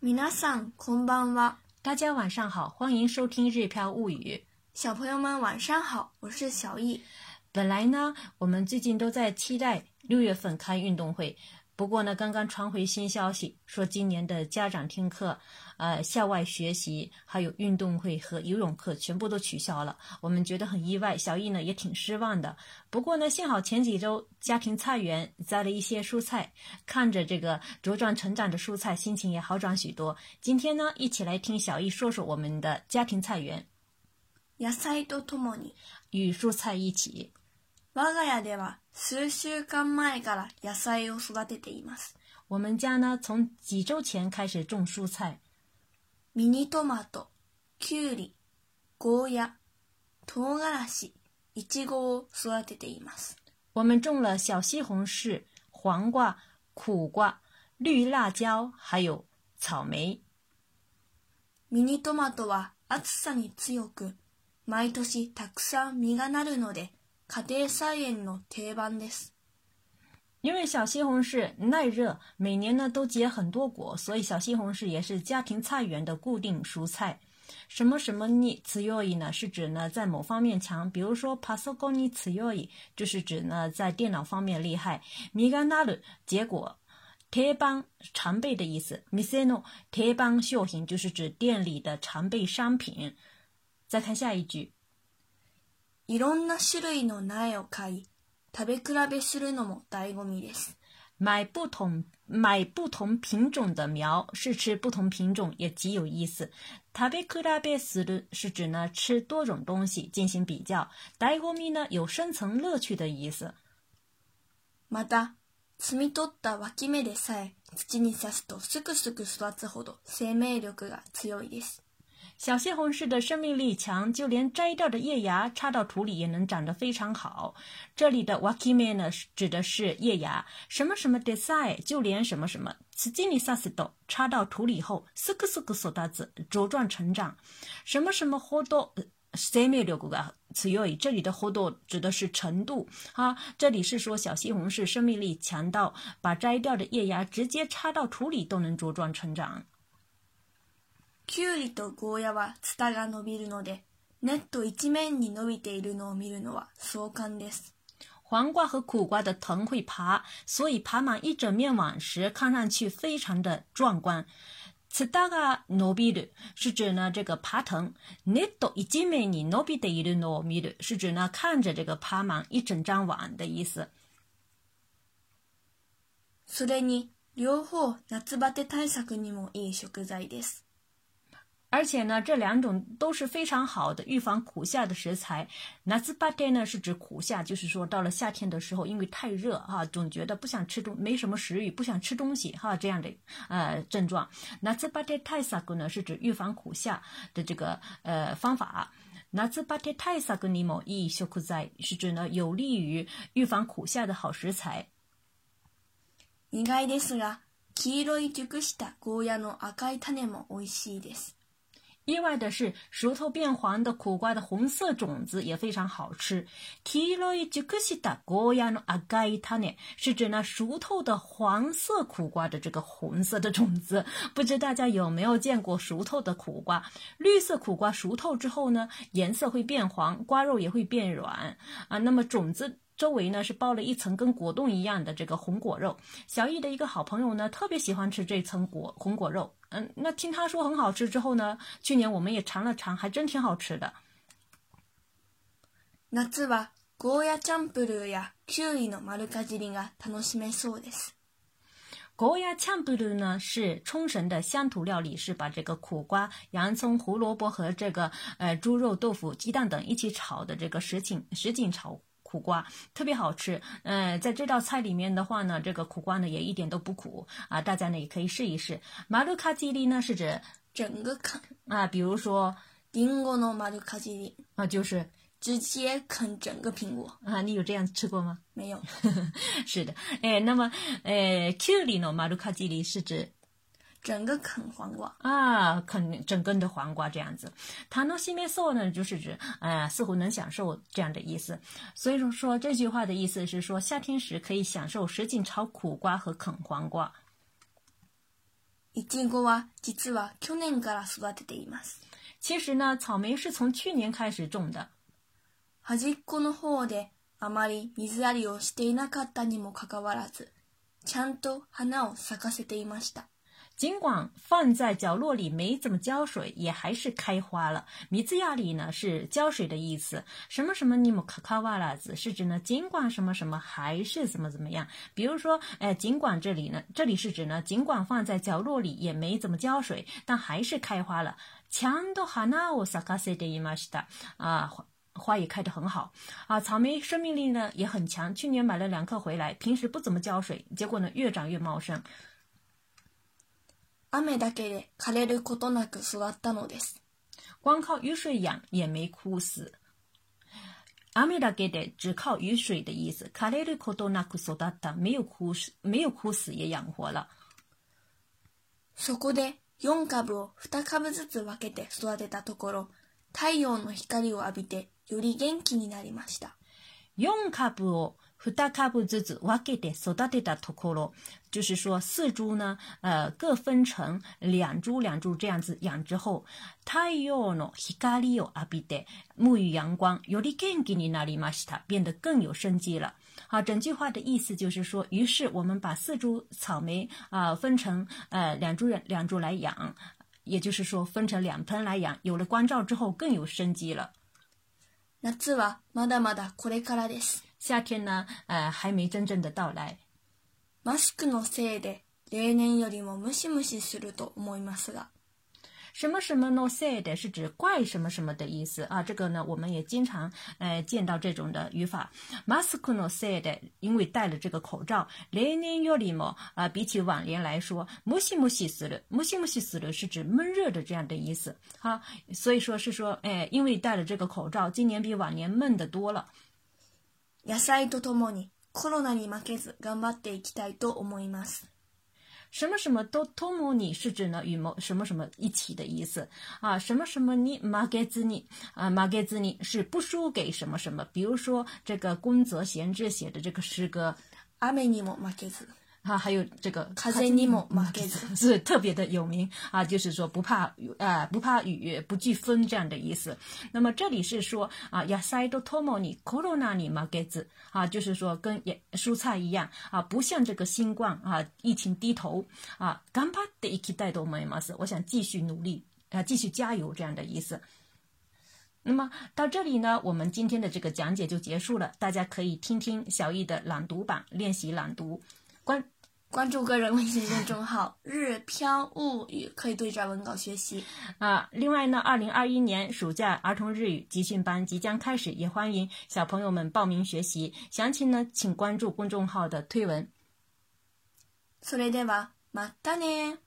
皆さんこんばんは。大家晚上好，欢迎收听《日飘物语》。小朋友们晚上好，我是小易。本来呢，我们最近都在期待六月份开运动会。 不过呢，刚刚传回新消息，说今年的家长听课、呃校外学习，还有运动会和游泳课全部都取消了。我们觉得很意外，小易呢也挺失望的。不过呢，幸好前几周家庭菜园栽了一些蔬菜，看着这个茁壮成长的蔬菜，心情也好转许多。今天呢，一起来听小易说说我们的家庭菜园。野菜とともに与蔬菜一起。 我が家では数週間前から野菜を育てています。我们家呢，从几周前开始种蔬菜，ミニトマト、キュウリ、ゴーヤ、唐辛子、イチゴを育てています。我们种了小西红柿、黄瓜、苦瓜、绿辣椒，还有草莓。ミニトマトは暑さに強く、毎年たくさん実がなるので、家庭菜園の定番です。因为小西红柿耐热，每年呢都结很多果，所以小西红柿也是家庭菜园的固定蔬菜。什么什么に強い呢？是指呢在某方面强，比如说パソコンに強い，就是指呢在电脑方面厉害。実がなる结果。定番常备的意思，店の定番商品就是指店里的常备商品。再看下一句， いろんな種類の苗を買い、食べ比べするのも醍醐味です。买不同买不同品种的苗，试吃不同品种也极有意思。食べ比べする是指呢吃多种东西进行比较。醍醐味呢有深层乐趣的意思。また、摘み取った脇芽でさえ土に刺すとすくすく育つほど生命力が強いです。小西红柿的生命力强，就连摘掉的叶芽插到土里也能长得非常好。这里的 wakime 呢，指的是叶芽。什么什么 desai，就连什么什么 s i n i s a s d o 插到土里后，斯克斯克索达子茁壮成长。什么什么 hodo semi 六个词语，这里的 hodo 指的是程度啊。这里是说小西红柿生命力强到把摘掉的叶芽直接插到土里都能茁壮成长。キュウリとゴーヤはツタが伸びるので、ネット一面に伸びているのを見るのは壮観です。黄瓜和苦瓜的藤会爬，所以爬满一整面网时，看上去非常的壮观。ツタが伸びる是指呢这个爬藤，ネット一面に伸びているのを見る是指呢看着这个爬满一整张网的意思。それに、両方夏バテ対策にもいい食材です。而且呢，这两种都是非常好的预防苦夏的食材。夏バテ呢是指苦夏，就是说到了夏天的时候，因为太热哈、啊，总觉得不想吃东，没什么食欲，不想吃东西哈、啊，这样的呃症状。夏バテ対策呢是指预防苦夏的这个呃方法。夏バテ対策にもいい食材是指呢有利于预防苦夏的好食材。意外ですが、黄色い熟したゴーヤの赤い種も美味しいです。 意外的是，熟透变黄的苦瓜的红色种子也非常好吃。黄色い熟したゴーヤの赤い種是指呢熟透的黄色苦瓜的这个红色的种子。不知大家有没有见过熟透的苦瓜？绿色苦瓜熟透之后呢，颜色会变黄，瓜肉也会变软啊。那么种子。 周围呢是包了一层跟果冻一样的这个红果肉。小易的一个好朋友呢特别喜欢吃这层果红果肉，嗯，那听他说很好吃之后呢，去年我们也尝了尝，还真挺好吃的。夏はゴヤチャンブルや秋のマルカジが楽しめそうです。ゴヤチャンブル呢是冲绳的乡土料理，是把这个苦瓜、洋葱、胡萝卜和这个呃猪肉、豆腐、鸡蛋等一起炒的这个什锦什锦炒。苦瓜特别好吃，嗯、呃，在这道菜里面的话呢，这个苦瓜呢也一点都不苦啊，大家呢也可以试一试。马鲁卡基里呢是指整个啃啊，比如说リンゴの丸かじり啊，就是直接啃整个苹果啊，你有这样吃过吗？没有。是的，哎，那么呃，キュウリの丸かじり是指。 整个啃黄瓜啊，啃整根的黄瓜这样子。塔诺西面索呢，就是指呃，似乎能享受这样的意思。所以说说这句话的意思是说，夏天时可以享受什锦炒苦瓜和啃黄瓜。 いちごは実は去年から育てています。其实呢，草莓是从去年开始种的。端っこの方であまり水やりをしていなかったにもかかわらず、ちゃんと花を咲かせていました。 尽管放在角落里没怎么浇水，也还是开花了。米兹亚里呢是浇水的意思，什么什么尼姆卡卡瓦拉子是指呢尽管什么什么还是怎么怎么样。比如说，哎，尽管这里呢，这里是指呢尽管放在角落里也没怎么浇水，但还是开花了。强都哈那我萨卡塞的伊玛西达啊。花也开得很好啊，草莓生命力呢也很强。去年买了两颗回来，平时不怎么浇水，结果呢越长越茂盛。雨だけで枯れることなく育ったのです。光靠雨水养也没枯死。雨だけで只靠雨水的意思。枯れることなく育った，没有枯死，没有枯死也养活了。そこで4株を2株ずつ分けて育てたところ、太陽の光を浴びてより元気になりました。4株を二株ずつ分けて育てたところ，就是说四株呢，呃，各分成两株两株这样子养之后，太陽の光を浴びて沐浴阳光，より元気になりました，变得更有生机了。好，整句话的意思就是说，于是我们把四株草莓啊分成呃两株人两株来养，也就是说分成两盆来养，有了光照之后更有生机了。夏はまだまだこれからです。 夏天呢，呃，还没真正的到来。マスクのせいで例年よりもムシムシすると思いますが。什么什么 no said 是指怪什么什么的意思啊？这个呢，我们也经常呃见到这种的语法。mask no said 因为戴了这个口罩，例年よりも啊，比起往年来说，ムシムシする，ムシムシする是指闷热的这样的意思。好，所以说是说，哎，因为戴了这个口罩，今年比往年闷的多了。 野菜とともにコロナに負けず頑張っていきたいと思います。什么什么都托摩尼是指呢与某什么什么一起的意思啊，什么什么你马给子你啊，马给子你是不输给什么什么，比如说这个宫泽贤治写的这个诗歌，阿美尼莫马给子。啊，还有这个卡塞尼莫马给子 是特别的有名啊，就是说不怕雨啊，不怕雨，不惧风这样的意思。那么这里是说啊，亚塞多托莫尼科罗纳尼马给子啊，就是说跟也蔬菜一样啊，不向这个新冠啊疫情低头啊，干巴的一起带动我们是，我想继续努力啊，继续加油这样的意思。那么到这里呢，我们今天的这个讲解就结束了，大家可以听听小易的朗读版练习朗读。关关注个人微信公众号“日飘物语”，可以对照文稿学习啊。另外呢，二零二一年暑假儿童日语集训班即将开始，也欢迎小朋友们报名学习。详情呢，请关注公众号的推文。それではまたね。